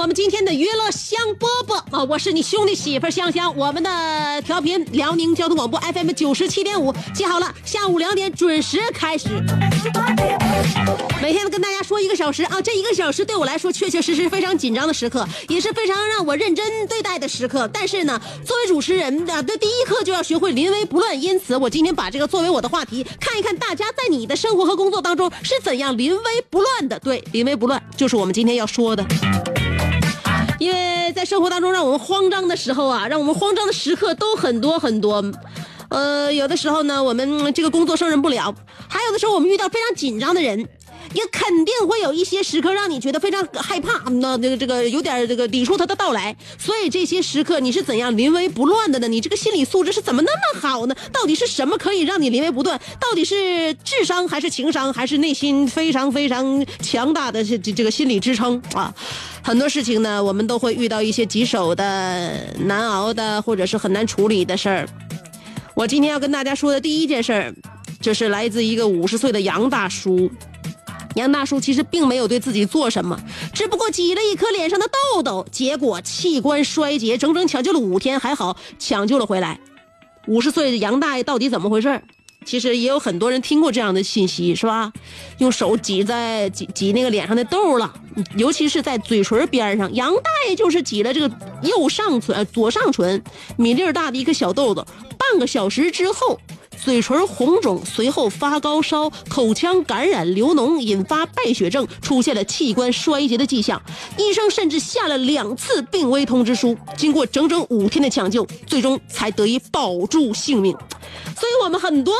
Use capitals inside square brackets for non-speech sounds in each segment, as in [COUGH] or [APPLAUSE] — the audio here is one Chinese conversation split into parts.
我们今天的娱乐香饽饽啊！我是你兄弟媳妇香香，我们的调频辽宁交通广播 FM 九十七点五，记好了，下午两点准时开始。每天都跟大家说一个小时啊，这一个小时对我来说确确实实非常紧张的时刻，也是非常让我认真对待的时刻。但是呢，作为主持人的，的第一课就要学会临危不乱。因此，我今天把这个作为我的话题，看一看大家在你的生活和工作当中是怎样临危不乱的。对，临危不乱就是我们今天要说的。[LAUGHS] 因为在生活当中让我们慌张的时候啊，让我们慌张的时刻都很多很多。呃，有的时候呢，我们这个工作胜任不了；还有的时候，我们遇到非常紧张的人，也肯定会有一些时刻让你觉得非常害怕，那这个这个有点这个抵触他的到来。所以这些时刻你是怎样临危不乱的呢？你这个心理素质是怎么那么好呢？到底是什么可以让你临危不乱？到底是智商还是情商，还是内心非常非常强大的这这这个心理支撑啊？很多事情呢，我们都会遇到一些棘手的、难熬的，或者是很难处理的事儿。我今天要跟大家说的第一件事儿，就是来自一个五十岁的杨大叔。杨大叔其实并没有对自己做什么，只不过挤了一颗脸上的痘痘，结果器官衰竭，整整抢救了五天，还好抢救了回来。五十岁的杨大爷到底怎么回事？其实也有很多人听过这样的信息，是吧？用手挤在挤挤那个脸上的痘了，尤其是在嘴唇边上。杨大爷就是挤了这个右上唇、左上唇米粒大的一个小痘痘，半个小时之后。嘴唇红肿，随后发高烧，口腔感染流脓，引发败血症，出现了器官衰竭的迹象。医生甚至下了两次病危通知书。经过整整五天的抢救，最终才得以保住性命。所以我们很多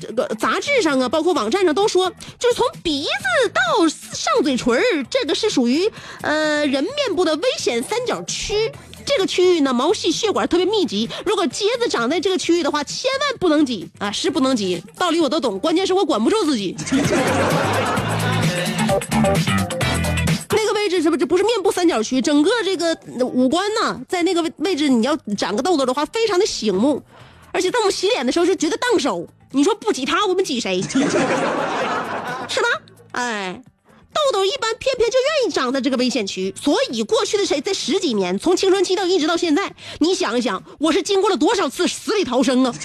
这个杂志上啊，包括网站上都说，就是从鼻子到上嘴唇，这个是属于呃人面部的危险三角区。这个区域呢，毛细血管特别密集，如果疖子长在这个区域的话，千万不能挤啊，是不能挤。道理我都懂，关键是我管不住自己。[LAUGHS] 那个位置是不是这不是面部三角区？整个这个五官呢，在那个位置，你要长个痘痘的话，非常的醒目，而且在我们洗脸的时候就觉得当手。你说不挤它，我们挤谁？[LAUGHS] 是吧？哎。痘痘一般偏偏就愿意长在这个危险区，所以过去的谁这十几年，从青春期到一直到现在，你想一想，我是经过了多少次死里逃生啊！[LAUGHS]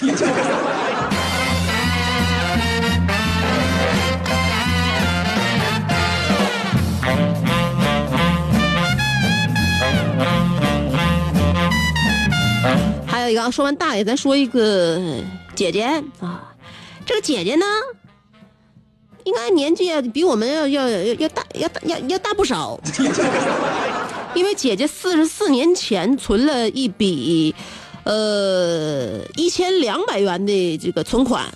还有一个啊，说完大爷，咱说一个姐姐啊，这个姐姐呢，应该年纪比我们要要要要大要大要要大不少，因为姐姐四十四年前存了一笔，呃一千两百元的这个存款，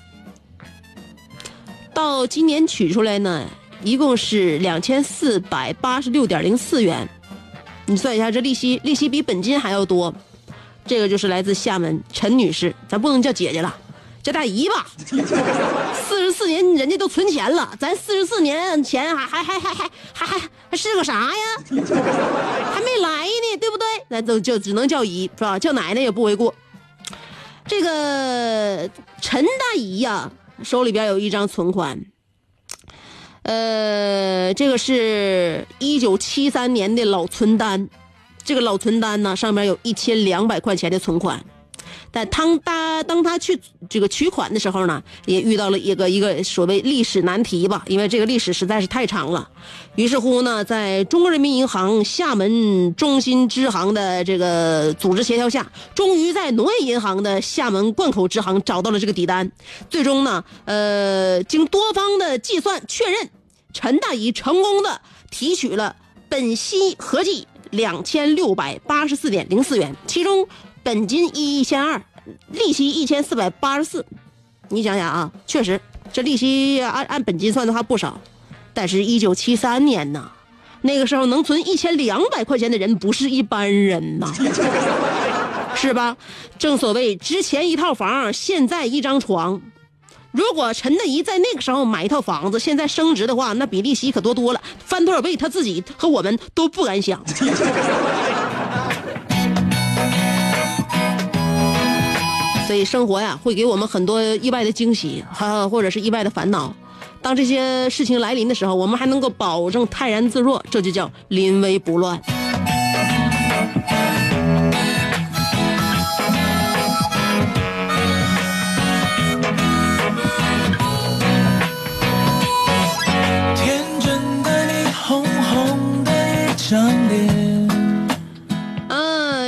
到今年取出来呢，一共是两千四百八十六点零四元，你算一下，这利息利息比本金还要多，这个就是来自厦门陈女士，咱不能叫姐姐了。叫大姨吧，四十四年人家都存钱了，咱四十四年前还还还还还还还还是个啥呀？[LAUGHS] 还没来呢，对不对？那都就只能叫姨是吧？叫奶奶也不为过。这个陈大姨呀，手里边有一张存款，呃，这个是一九七三年的老存单，这个老存单呢，上面有一千两百块钱的存款。但当他当他去这个取款的时候呢，也遇到了一个一个所谓历史难题吧，因为这个历史实在是太长了。于是乎呢，在中国人民银行厦门中心支行的这个组织协调下，终于在农业银行的厦门灌口支行找到了这个底单。最终呢，呃，经多方的计算确认，陈大姨成功的提取了本息合计两千六百八十四点零四元，其中本金一一千二，利息一千四百八十四。你想想啊，确实这利息按按本金算的话不少，但是，一九七三年呐，那个时候能存一千两百块钱的人不是一般人呐，[LAUGHS] 是吧？正所谓之前一套房，现在一张床。如果陈大姨在那个时候买一套房子，现在升值的话，那比利息可多多了，翻多少倍，他自己和我们都不敢想。所以生活呀，会给我们很多意外的惊喜，哈，或者是意外的烦恼。当这些事情来临的时候，我们还能够保证泰然自若，这就叫临危不乱。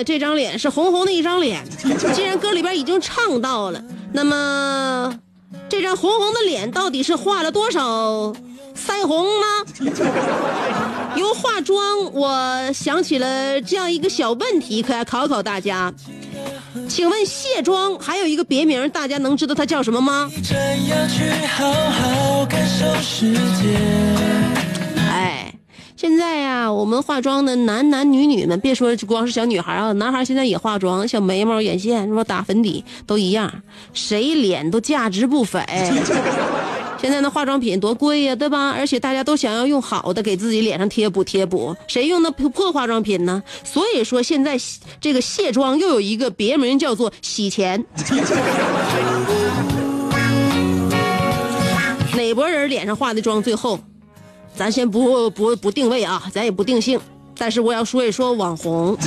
这张脸是红红的一张脸。既然歌里边已经唱到了，那么这张红红的脸到底是画了多少腮红呢？由化妆，我想起了这样一个小问题，可要考考大家。请问卸妆还有一个别名，大家能知道它叫什么吗要去好好感受世界？现在呀，我们化妆的男男女女们，别说光是小女孩啊，男孩现在也化妆，小眉毛、眼线，什么打粉底都一样，谁脸都价值不菲。[LAUGHS] 现在那化妆品多贵呀，对吧？而且大家都想要用好的给自己脸上贴补贴补，谁用那破破化妆品呢？所以说现在这个卸妆又有一个别名叫做洗钱。[LAUGHS] 哪拨人脸上化的妆最厚？咱先不不不定位啊，咱也不定性，但是我要说一说网红。[LAUGHS]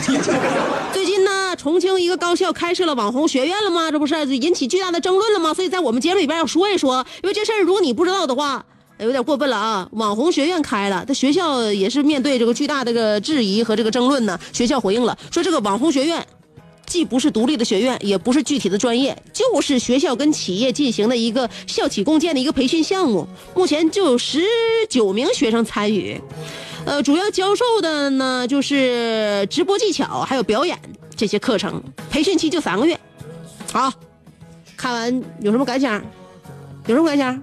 最近呢，重庆一个高校开设了网红学院了吗？这不是引起巨大的争论了吗？所以在我们节目里边要说一说，因为这事儿如果你不知道的话，有点过分了啊！网红学院开了，这学校也是面对这个巨大的这个质疑和这个争论呢，学校回应了，说这个网红学院。既不是独立的学院，也不是具体的专业，就是学校跟企业进行的一个校企共建的一个培训项目。目前就有十九名学生参与，呃，主要教授的呢就是直播技巧还有表演这些课程。培训期就三个月。好，看完有什么感想？有什么感想？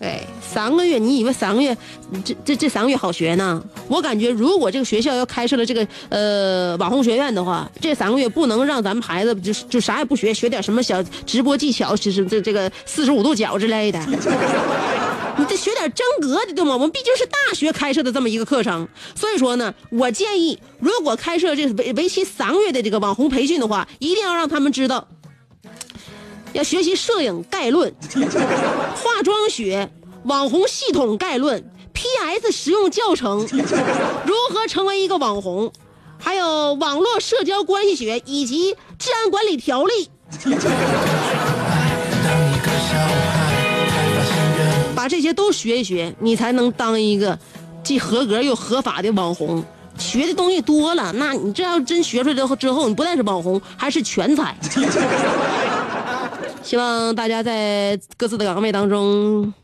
哎，三个月，你以为三个月，这这这三个月好学呢？我感觉，如果这个学校要开设了这个呃网红学院的话，这三个月不能让咱们孩子就就啥也不学，学点什么小直播技巧，就是这这个四十五度角之类的。[LAUGHS] 你得学点真格的，对吗？我们毕竟是大学开设的这么一个课程，所以说呢，我建议，如果开设这为为期三个月的这个网红培训的话，一定要让他们知道。要学习摄影概论、化妆学、网红系统概论、PS 实用教程，[LAUGHS] 如何成为一个网红，还有网络社交关系学以及治安管理条例。[LAUGHS] 把这些都学一学，你才能当一个既合格又合法的网红。学的东西多了，那你这要真学出来之后，之后你不但是网红，还是全才。[LAUGHS] 希望大家在各自的岗位当中，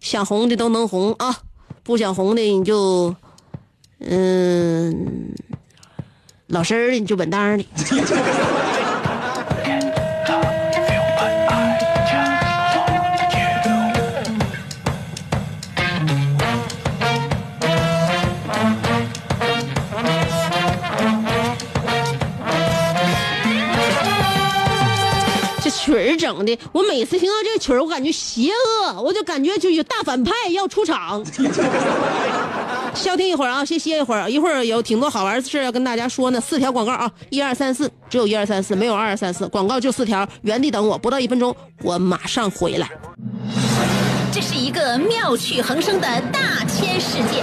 想红的都能红啊！不想红的你就，嗯，老实的你就稳当的。[LAUGHS] 曲儿整的，我每次听到这个曲儿，我感觉邪恶，我就感觉就有大反派要出场。消停一会儿啊，先歇一会儿，一会儿有挺多好玩的事要跟大家说呢。四条广告啊，一二三四，只有一二三四，没有二二三四，广告就四条，原地等我，不到一分钟，我马上回来。这是一个妙趣横生的大千世界，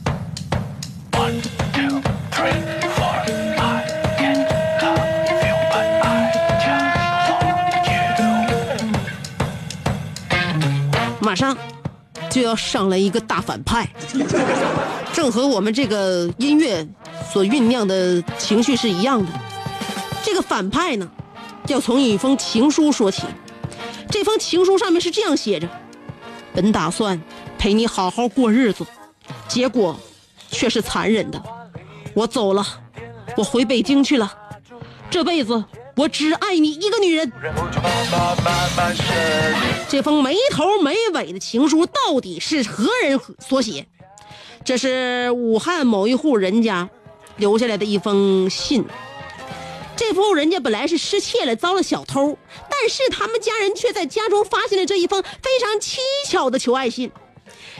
马上就要上来一个大反派，[LAUGHS] 正和我们这个音乐所酝酿的情绪是一样的。这个反派呢，要从一封情书说起。这封情书上面是这样写着：“本打算陪你好好过日子，结果却是残忍的。我走了，我回北京去了。这辈子我只爱你一个女人。”这封没头没尾的情书到底是何人所写？这是武汉某一户人家留下来的一封信。这户人家本来是失窃了，遭了小偷，但是他们家人却在家中发现了这一封非常蹊跷的求爱信。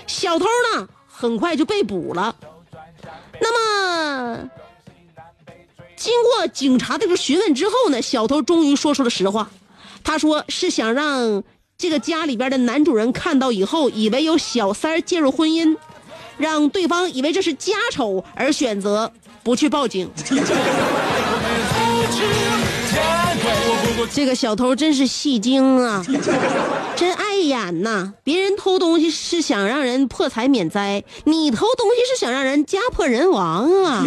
小偷呢，很快就被捕了。那么，经过警察这个询问之后呢，小偷终于说出了实话。他说是想让这个家里边的男主人看到以后，以为有小三介入婚姻，让对方以为这是家丑，而选择不去报警。这个小偷真是戏精啊，真碍眼呐！别人偷东西是想让人破财免灾，你偷东西是想让人家破人亡啊！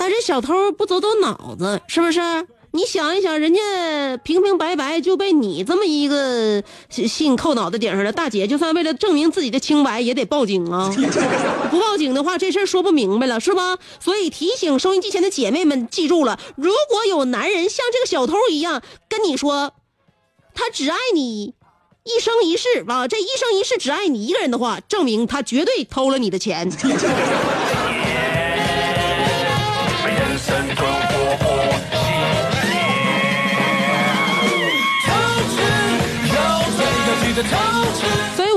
但这小偷不走走脑子，是不是？你想一想，人家平平白白就被你这么一个信扣脑袋顶上了，大姐就算为了证明自己的清白，也得报警啊！[LAUGHS] 不报警的话，这事儿说不明白了，是吧？所以提醒收音机前的姐妹们，记住了，如果有男人像这个小偷一样跟你说，他只爱你一生一世啊，这一生一世只爱你一个人的话，证明他绝对偷了你的钱。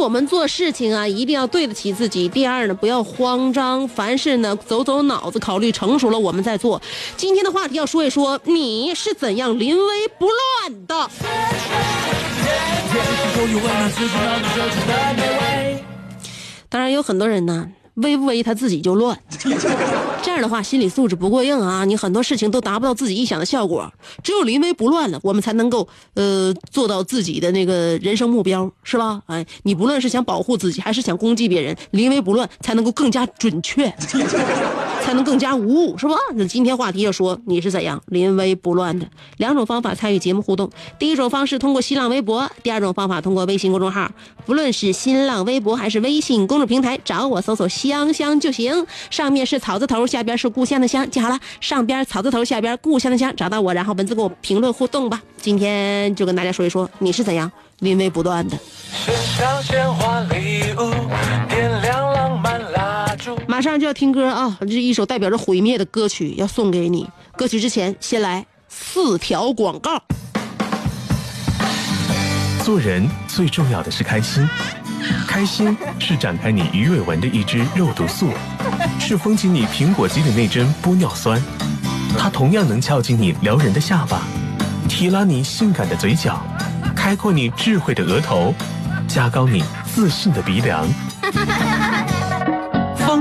我们做事情啊，一定要对得起自己。第二呢，不要慌张，凡事呢，走走脑子，考虑成熟了，我们再做。今天的话题要说一说，你是怎样临危不乱的。当然，有很多人呢。危不危他自己就乱，[LAUGHS] 这样的话心理素质不过硬啊，你很多事情都达不到自己臆想的效果。只有临危不乱了，我们才能够呃做到自己的那个人生目标，是吧？哎，你不论是想保护自己还是想攻击别人，临危不乱才能够更加准确。才能更加无误，是吧？那今天话题就说你是怎样临危不乱的。两种方法参与节目互动：第一种方式通过新浪微博，第二种方法通过微信公众号。不论是新浪微博还是微信公众平台，找我搜索“香香”就行。上面是草字头，下边是故乡的乡。记好了，上边草字头，下边故乡的乡，找到我，然后文字给我评论互动吧。今天就跟大家说一说你是怎样临危不乱的。马上就要听歌啊！这一首代表着毁灭的歌曲，要送给你。歌曲之前，先来四条广告。做人最重要的是开心，开心是展开你鱼尾纹的一支肉毒素，是封紧你苹果肌的那针玻尿酸，它同样能翘起你撩人的下巴，提拉你性感的嘴角，开阔你智慧的额头，加高你自信的鼻梁。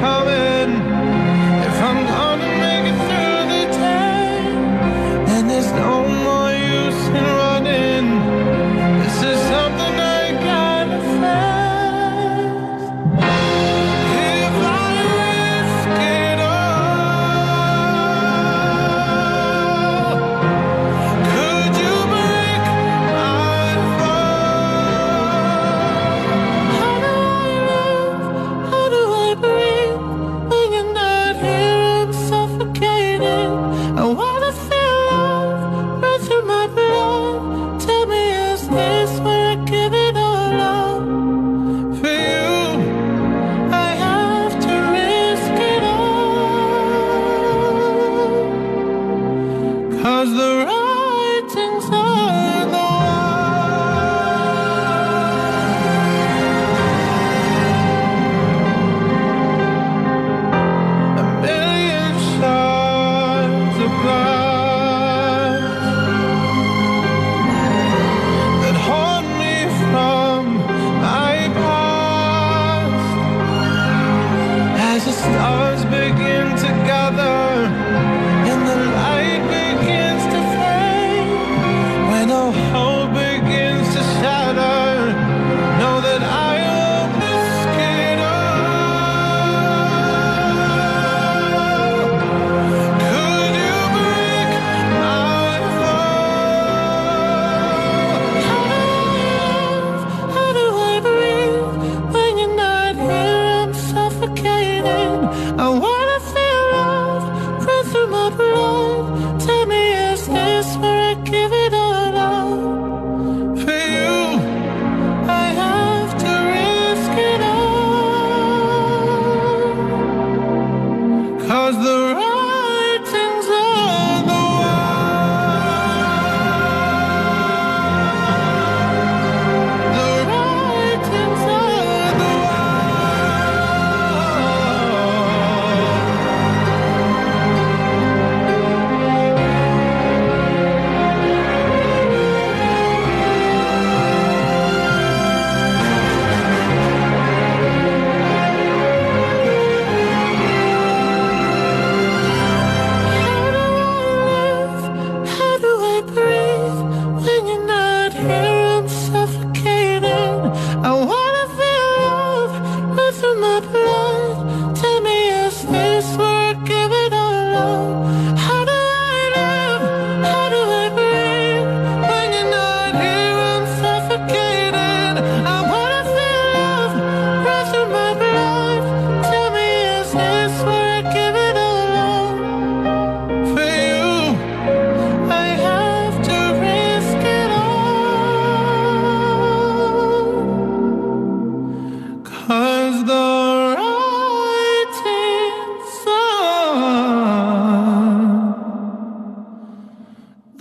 Coming.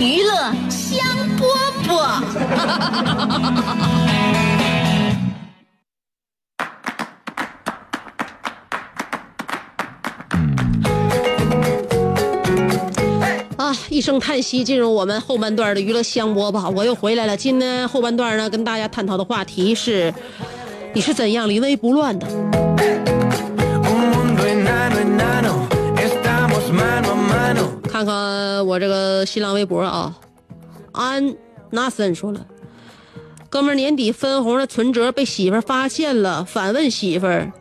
娱乐香饽饽。啊一声叹息进入我们后半段的娱乐香饽饽我又回来了。今天后半段呢跟大家探讨的话题是你是怎样临危不乱的？看看我这个新浪微博啊，安纳森说了，哥们年底分红的存折被媳妇儿发现了，反问媳妇儿，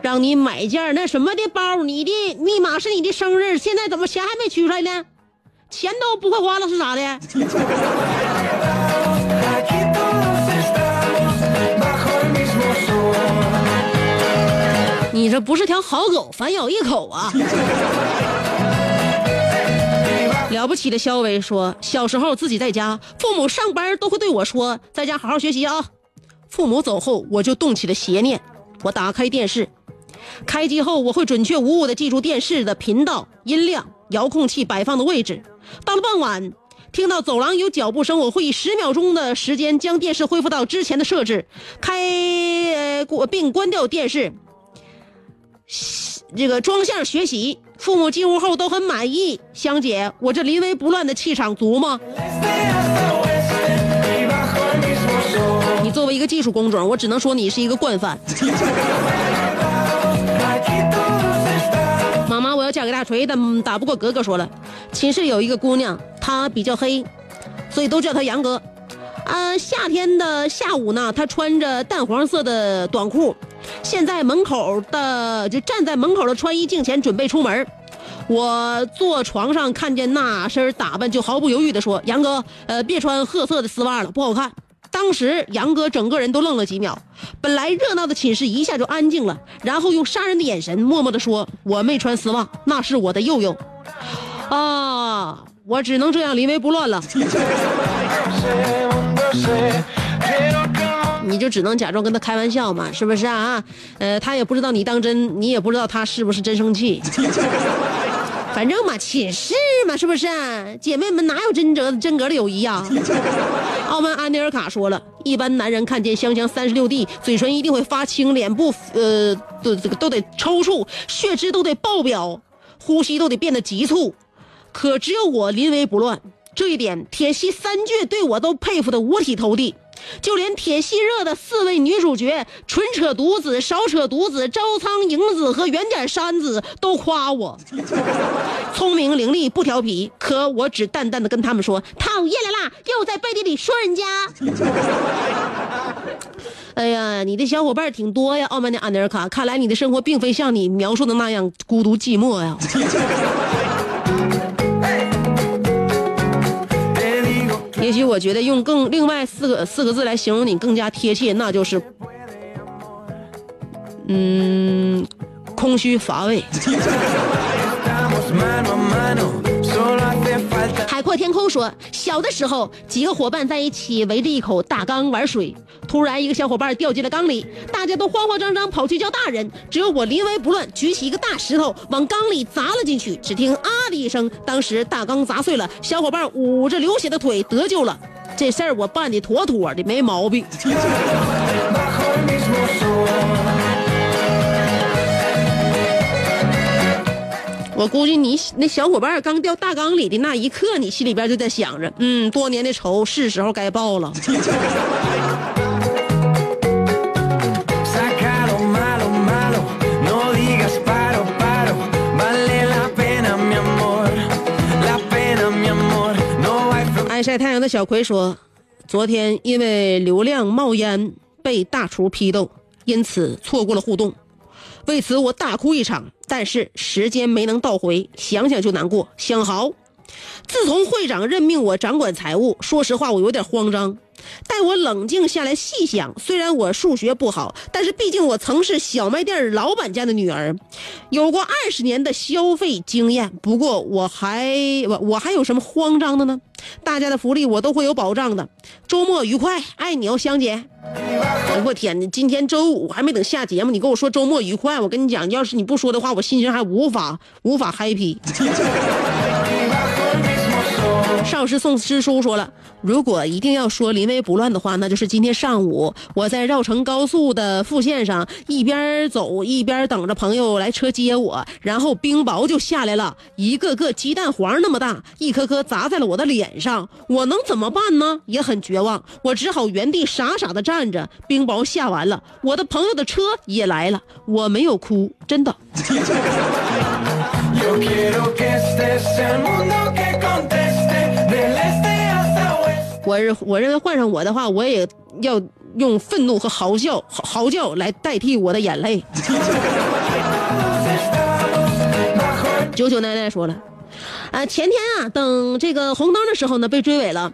让你买件那什么的包，你的密码是你的生日，现在怎么钱还没取出来呢？钱都不会花了是咋的？你这不是条好狗，反咬一口啊！了不起的肖伟说，小时候自己在家，父母上班都会对我说，在家好好学习啊。父母走后，我就动起了邪念，我打开电视，开机后我会准确无误地记住电视的频道、音量、遥控器摆放的位置。到了傍晚，听到走廊有脚步声，我会以十秒钟的时间将电视恢复到之前的设置，开呃过并关掉电视。这个装相学习，父母进屋后都很满意。香姐，我这临危不乱的气场足吗？你作为一个技术工种，我只能说你是一个惯犯。[LAUGHS] 妈妈，我要嫁给大锤，但打不过格格。说了，寝室有一个姑娘，她比较黑，所以都叫她杨哥。呃，夏天的下午呢，她穿着淡黄色的短裤，现在门口的就站在门口的穿衣镜前准备出门。我坐床上看见那身打扮，就毫不犹豫地说：“杨哥，呃，别穿褐色的丝袜了，不好看。”当时杨哥整个人都愣了几秒，本来热闹的寝室一下就安静了，然后用杀人的眼神默默地说：“我没穿丝袜，那是我的佑佑。”啊，我只能这样临危不乱了，[LAUGHS] 你就只能假装跟他开玩笑嘛，是不是啊？呃，他也不知道你当真，你也不知道他是不是真生气。[LAUGHS] 反正嘛，寝室嘛，是不是、姐妹们哪有真格真格的友谊啊？[LAUGHS] 澳门安妮尔卡说了，一般男人看见香香三十六 D，嘴唇一定会发青，脸部呃都这个都得抽搐，血脂都得爆表，呼吸都得变得急促。可只有我临危不乱，这一点铁西三倔对我都佩服的五体投地。就连铁西热的四位女主角纯扯犊子、少扯犊子、招仓影子和圆点山子都夸我聪明伶俐、不调皮。可我只淡淡的跟他们说：“讨厌了啦，又在背地里说人家。[LAUGHS] ”哎呀，你的小伙伴挺多呀，傲慢的安德尔卡。看来你的生活并非像你描述的那样孤独寂寞呀。也许我觉得用更另外四个四个字来形容你更加贴切，那就是，嗯，空虚乏味。[LAUGHS] 海阔天空说，小的时候几个伙伴在一起围着一口大缸玩水，突然一个小伙伴掉进了缸里，大家都慌慌张张跑去叫大人，只有我临危不乱，举起一个大石头往缸里砸了进去，只听啊的一声，当时大缸砸碎了，小伙伴捂着流血的腿得救了。这事儿我办的妥妥的，没毛病。我估计你那小伙伴刚掉大缸里的那一刻，你心里边就在想着，嗯，多年的仇是时候该报了。[LAUGHS] 爱晒太阳的小葵说，昨天因为流量冒烟被大厨批斗，因此错过了互动，为此我大哭一场。但是时间没能倒回，想想就难过。相豪，自从会长任命我掌管财务，说实话我有点慌张。待我冷静下来细想，虽然我数学不好，但是毕竟我曾是小卖店老板家的女儿，有过二十年的消费经验。不过我还我我还有什么慌张的呢？大家的福利我都会有保障的。周末愉快，爱你哦，香姐。我天！今天周五还没等下节目，你跟我说周末愉快，我跟你讲，要是你不说的话，我心情还无法无法 happy。邵师宋师叔说了，如果一定要说临危不乱的话，那就是今天上午我在绕城高速的副线上一边走一边等着朋友来车接我，然后冰雹就下来了，一个个鸡蛋黄那么大，一颗颗砸在了我的脸上，我能怎么办呢？也很绝望，我只好原地傻傻的站着。冰雹下完了，我的朋友的车也来了，我没有哭，真的。[LAUGHS] 我我认为换上我的话，我也要用愤怒和嚎叫嚎叫来代替我的眼泪。九九奶奶说了，啊，前天啊，等这个红灯的时候呢，被追尾了。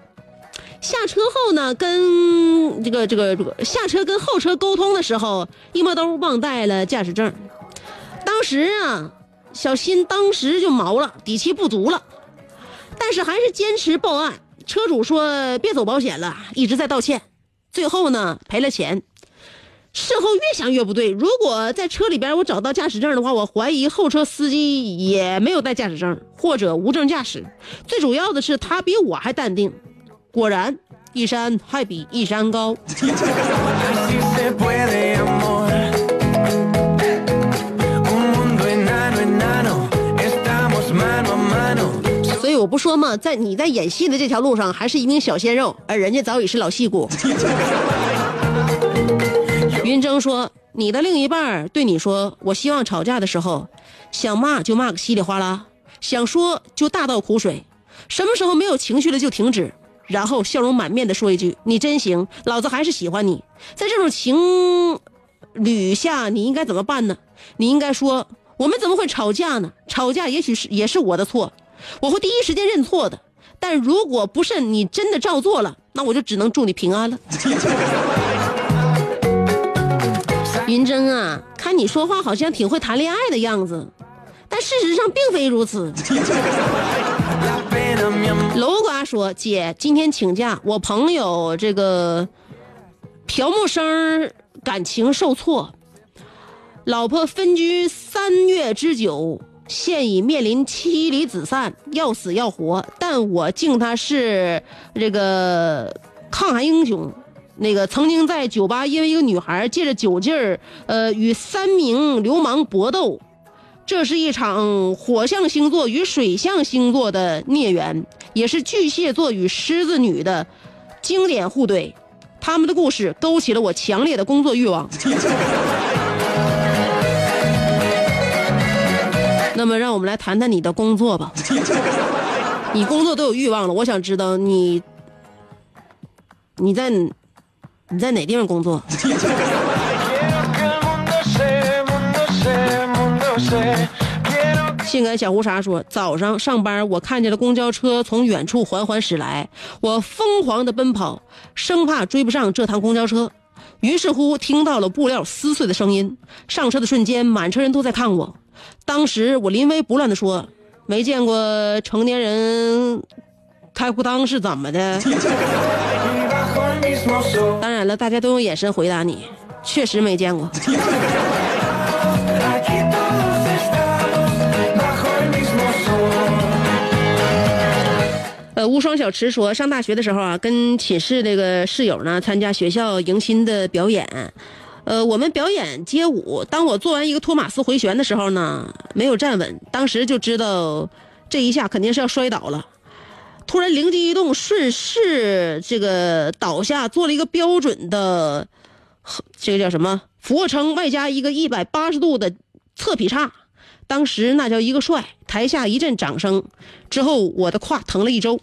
下车后呢，跟这个这个这个下车跟后车沟通的时候，一摸兜忘带了驾驶证。当时啊，小新当时就毛了，底气不足了，但是还是坚持报案。车主说别走保险了，一直在道歉，最后呢赔了钱。事后越想越不对，如果在车里边我找到驾驶证的话，我怀疑后车司机也没有带驾驶证或者无证驾驶。最主要的是他比我还淡定。果然，一山还比一山高。[LAUGHS] 我不说嘛，在你在演戏的这条路上还是一名小鲜肉，而人家早已是老戏骨。[LAUGHS] 云峥说：“你的另一半对你说，我希望吵架的时候，想骂就骂个稀里哗啦，想说就大倒苦水，什么时候没有情绪了就停止，然后笑容满面的说一句：‘你真行，老子还是喜欢你。’在这种情侣下，你应该怎么办呢？你应该说：我们怎么会吵架呢？吵架也许是也是我的错，我会第一时间认错的。但如果不慎你真的照做了，那我就只能祝你平安了。[LAUGHS] ”云峥啊，看你说话好像挺会谈恋爱的样子，但事实上并非如此。[LAUGHS] 楼瓜说：“姐，今天请假，我朋友这个朴木生感情受挫，老婆分居三月之久，现已面临妻离子散，要死要活。但我敬他是这个抗韩英雄。”那个曾经在酒吧因为一个女孩借着酒劲儿，呃，与三名流氓搏斗，这是一场火象星座与水象星座的孽缘，也是巨蟹座与狮子女的经典互怼。他们的故事勾起了我强烈的工作欲望。那么，让我们来谈谈你的工作吧。[LAUGHS] 你工作都有欲望了，我想知道你你在你在哪地方工作 [LAUGHS] 性感小胡茬说：“早上上班，我看见了公交车从远处缓缓驶来，我疯狂的奔跑，生怕追不上这趟公交车。于是乎，听到了布料撕碎的声音。上车的瞬间，满车人都在看我。当时我临危不乱的说：‘没见过成年人开裤裆是怎么的？’”当然了，大家都用眼神回答你，确实没见过。呃，无双小池说，上大学的时候啊，跟寝室那个室友呢参加学校迎新的表演，呃，我们表演街舞。当我做完一个托马斯回旋的时候呢，没有站稳，当时就知道这一下肯定是要摔倒了。突然灵机一动，顺势这个倒下，做了一个标准的，这个叫什么俯卧撑，外加一个一百八十度的侧劈叉。当时那叫一个帅，台下一阵掌声。之后我的胯疼了一周。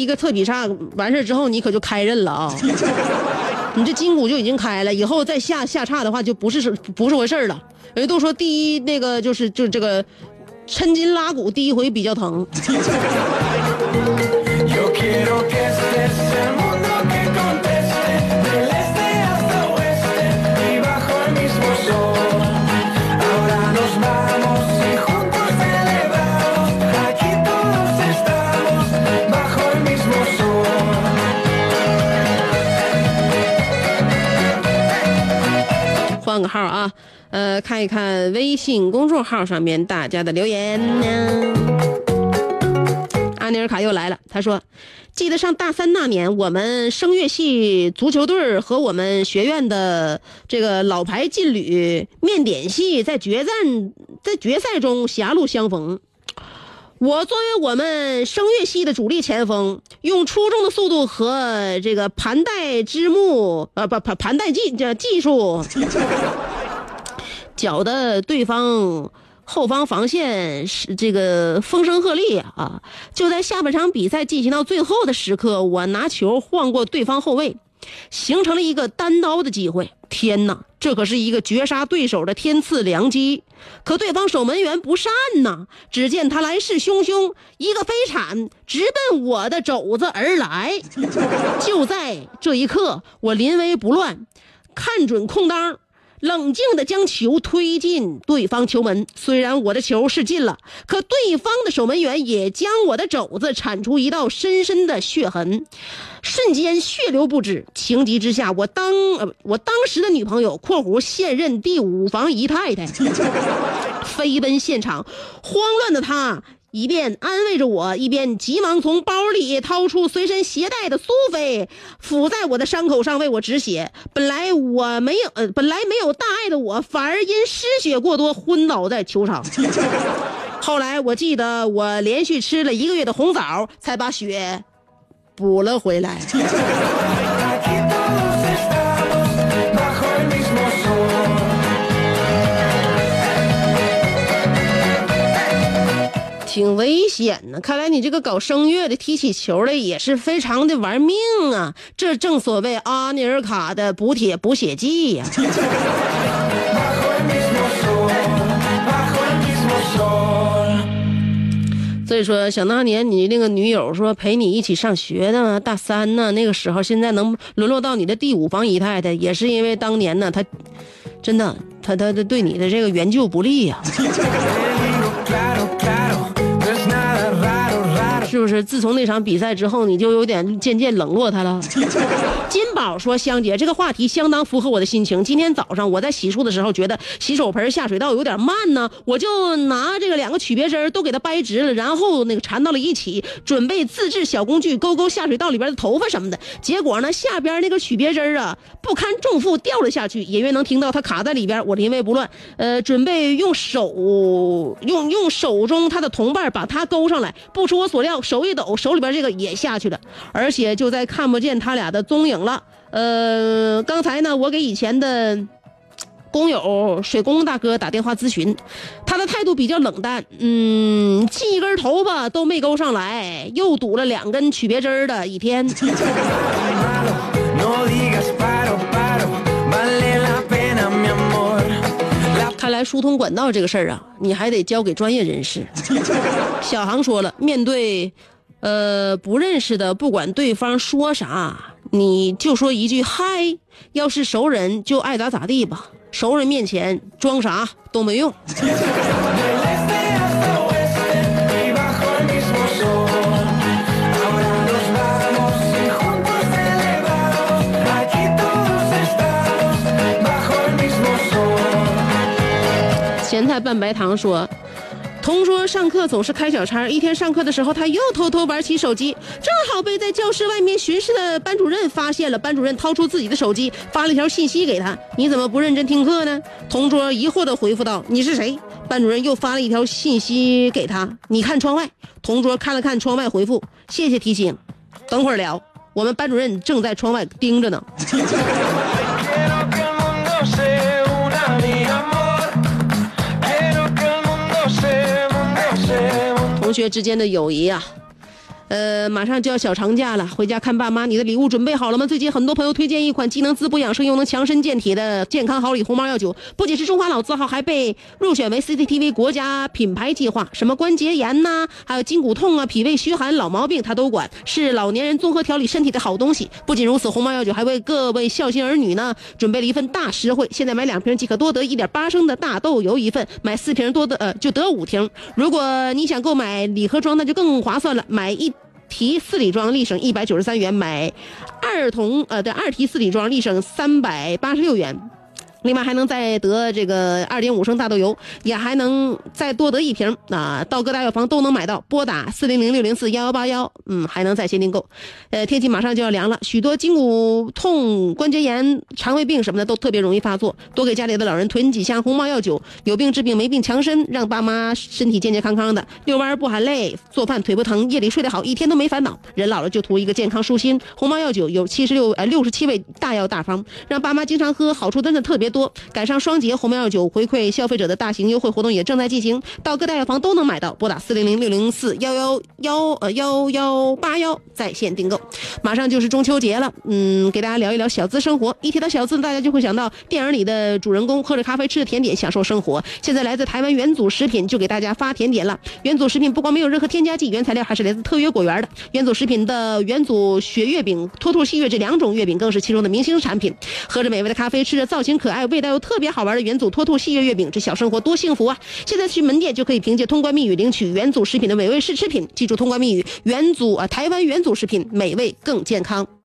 一个侧劈叉完事儿之后，你可就开刃了啊！[LAUGHS] 你这筋骨就已经开了，以后再下下叉的话，就不是是不是回事儿了。人家都说第一那个就是就是这个抻筋拉骨，第一回比较疼。[LAUGHS] 问个号啊，呃，看一看微信公众号上面大家的留言呢。阿尼尔卡又来了，他说：“记得上大三那年，我们声乐系足球队和我们学院的这个老牌劲旅面点系在决战在决赛中狭路相逢。我作为我们声乐系的主力前锋，用出众的速度和这个盘带之木，[LAUGHS] 呃，不盘盘带技这技术，[LAUGHS] 搅得对方后方防线是这个风声鹤唳啊！就在下半场比赛进行到最后的时刻，我拿球晃过对方后卫，形成了一个单刀的机会。天哪，这可是一个绝杀对手的天赐良机！可对方守门员不善呐，只见他来势汹汹，一个飞铲直奔我的肘子而来。就在这一刻，我临危不乱，看准空当。冷静地将球推进对方球门，虽然我的球是进了，可对方的守门员也将我的肘子铲出一道深深的血痕，瞬间血流不止。情急之下，我当呃我当时的女朋友（括弧现任第五房姨太太 [LAUGHS] ）飞奔现场，慌乱的她。一边安慰着我，一边急忙从包里掏出随身携带的苏菲，敷在我的伤口上为我止血。本来我没有，本来没有大碍的我，反而因失血过多昏倒在球场。[LAUGHS] 后来我记得我连续吃了一个月的红枣，才把血补了回来。挺危险呢，看来你这个搞声乐的、踢起球来也是非常的玩命啊！这正所谓阿尼尔卡的补铁补血剂呀、所以说，想当年你那个女友说陪你一起上学的大三呢，那个时候现在能沦落到你的第五房姨太太，也是因为当年呢，她真的，她她她对你的这个援救不利呀、[LAUGHS] 是不是？自从那场比赛之后，你就有点渐渐冷落他了。[LAUGHS] 金宝说：“香姐，这个话题相当符合我的心情。今天早上我在洗漱的时候，觉得洗手盆下水道有点慢呢，我就拿这个两个曲别针都给它掰直了，然后那个缠到了一起，准备自制小工具勾勾下水道里边的头发什么的。结果呢，下边那个曲别针儿啊不堪重负掉了下去，隐约能听到它卡在里边。我临危不乱，呃，准备用手用用手中他的同伴把它勾上来。不出我所料，手一抖，手里边这个也下去了，而且就在看不见他俩的踪影了。呃，刚才呢，我给以前的。工友水工大哥打电话咨询，他的态度比较冷淡，嗯，系一根头发都没勾上来，又堵了两根曲别针的一天。[LAUGHS] 来疏通管道这个事儿啊，你还得交给专业人士。[LAUGHS] 小航说了，面对呃不认识的，不管对方说啥，你就说一句嗨。要是熟人，就爱咋咋地吧。熟人面前装啥都没用。咸菜拌白糖说。同桌上课总是开小差，一天上课的时候，他又偷偷玩起手机，正好被在教室外面巡视的班主任发现了。班主任掏出自己的手机，发了一条信息给他：“你怎么不认真听课呢？”同桌疑惑地回复道：“你是谁？”班主任又发了一条信息给他：“你看窗外。”同桌看了看窗外，回复：“谢谢提醒，等会儿聊。”我们班主任正在窗外盯着呢。同学之间的友谊啊。呃，马上就要小长假了，回家看爸妈，你的礼物准备好了吗？最近很多朋友推荐一款既能滋补养生又能强身健体的健康好礼红毛药酒，不仅是中华老字号，还被入选为 CCTV 国家品牌计划。什么关节炎呐、还有筋骨痛啊、脾胃虚寒、老毛病，它都管，是老年人综合调理身体的好东西。不仅如此，红毛药酒还为各位孝心儿女呢准备了一份大实惠，现在买两瓶即可多得一点八升的大豆油一份，买四瓶多得呃就得五瓶。如果你想购买礼盒装，那就更划算了，买一。提四里庄立省一百九十三元，买二桶呃对二提四里庄立省三百八十六元。另外还能再得这个二点五升大豆油，也还能再多得一瓶啊！到各大药房都能买到，拨打四零零六零四幺幺八幺，嗯，还能在线订购。呃，天气马上就要凉了，许多筋骨痛、关节炎、肠胃病什么的都特别容易发作，多给家里的老人囤几箱红毛药酒，有病治病，没病强身，让爸妈身体健健康康的，遛弯不喊累，做饭腿不疼，夜里睡得好，一天都没烦恼。人老了就图一个健康舒心，红毛药酒有七十六呃六十七味大药大方，让爸妈经常喝，好处真的特别多。赶上双节红毛药酒回馈消费者的大型优惠活动也正在进行，到各大药房都能买到，拨打四零零六零四幺幺幺呃幺幺八幺在线订购。马上就是中秋节了，嗯，给大家聊一聊小资生活。一提到小资，大家就会想到电影里的主人公喝着咖啡，吃着甜点，享受生活。现在来自台湾元祖食品就给大家发甜点了。元祖食品不光没有任何添加剂，原材料还是来自特约果园的。元祖食品的元祖雪月饼、脱兔细月这两种月饼更是其中的明星产品。喝着美味的咖啡，吃着造型可爱还有、味道又特别好玩的元祖脱兔细月月饼，这小生活多幸福啊！现在去门店就可以凭借通关密语领取元祖食品的美味试吃品，记住通关密语：元祖啊，台湾元祖食品，美味更健康。